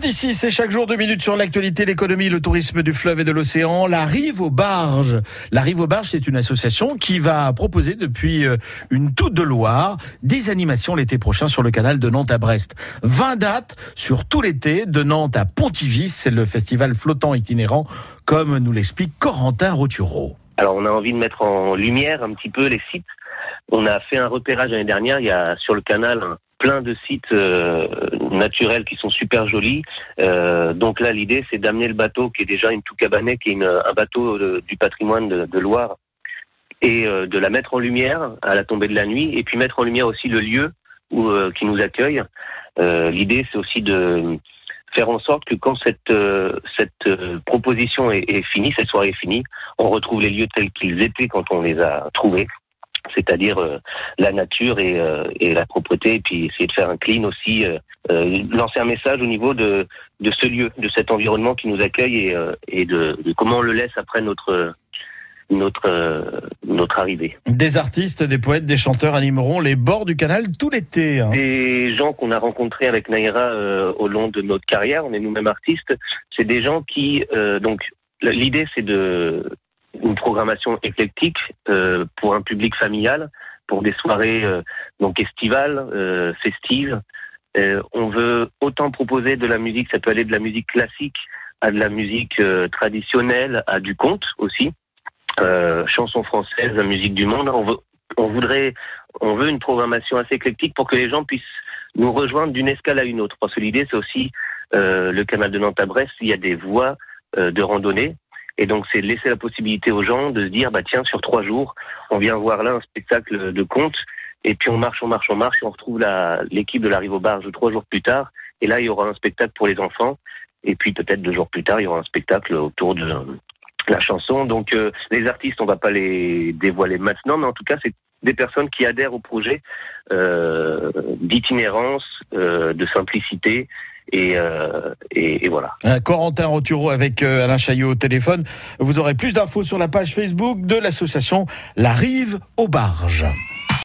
D'ici, c'est chaque jour deux minutes sur l'actualité, l'économie, le tourisme du fleuve et de l'océan. La Rive aux Barges. La Rive aux Barges, c'est une association qui va proposer depuis euh, une toute de Loire des animations l'été prochain sur le canal de Nantes à Brest. 20 dates sur tout l'été de Nantes à Pontivy. C'est le festival flottant itinérant, comme nous l'explique Corentin Rotureau. Alors, on a envie de mettre en lumière un petit peu les sites. On a fait un repérage l'année dernière. Il y a sur le canal plein de sites euh, naturels qui sont super jolis. Euh, donc là, l'idée, c'est d'amener le bateau, qui est déjà une tout cabanet, qui est un bateau du patrimoine de, Loire, et euh, de la mettre en lumière à la tombée de la nuit, et puis mettre en lumière aussi le lieu où, qui nous accueille. l'idée, c'est aussi de faire en sorte que quand cette cette proposition est, est, finie, cette soirée est finie, on retrouve les lieux tels qu'ils étaient quand on les a trouvés c'est-à-dire euh, la nature et, euh, et, la propreté, et puis essayer de faire un clean aussi, euh, lancer un message au niveau de, de ce lieu, de cet environnement qui nous accueille et, et de, comment on le laisse après notre notre notre arrivée. Des artistes, des poètes, des chanteurs animeront les bords du canal tout l'été. Hein. Des gens qu'on a rencontrés avec Naïra au long de notre carrière, on est nous-mêmes artistes. C'est des gens qui donc l'idée c'est de une programmation éclectique euh, pour un public familial, pour des soirées euh, donc estivales, euh, festives. on veut autant proposer de la musique, ça peut aller de la musique classique à de la musique traditionnelle, à du conte aussi, chansons françaises, la musique du monde. On veut, on voudrait, on veut une programmation assez éclectique pour que les gens puissent nous rejoindre d'une escale à une autre. Parce que l'idée, c'est aussi le canal de Nantes à Brest. Il y a des voies de randonnée et donc, c'est laisser la possibilité aux gens de se dire, bah tiens, sur trois jours, on vient voir là un spectacle de contes, et puis on marche, on marche, on marche, et on retrouve l'équipe de la Rive aux Barges trois jours plus tard, et là, il y aura un spectacle pour les enfants, et puis peut-être deux jours plus tard, il y aura un spectacle autour de la chanson. Donc, euh, les artistes, on va pas les dévoiler maintenant, mais en tout cas, c'est des personnes qui adhèrent au projet euh, d'itinérance, euh, de simplicité et, euh, et, voilà. Un Corentin Roturo avec euh, Alain Chaillot au téléphone. Vous aurez plus d'infos sur la page Facebook de l'association La Rive aux Barges.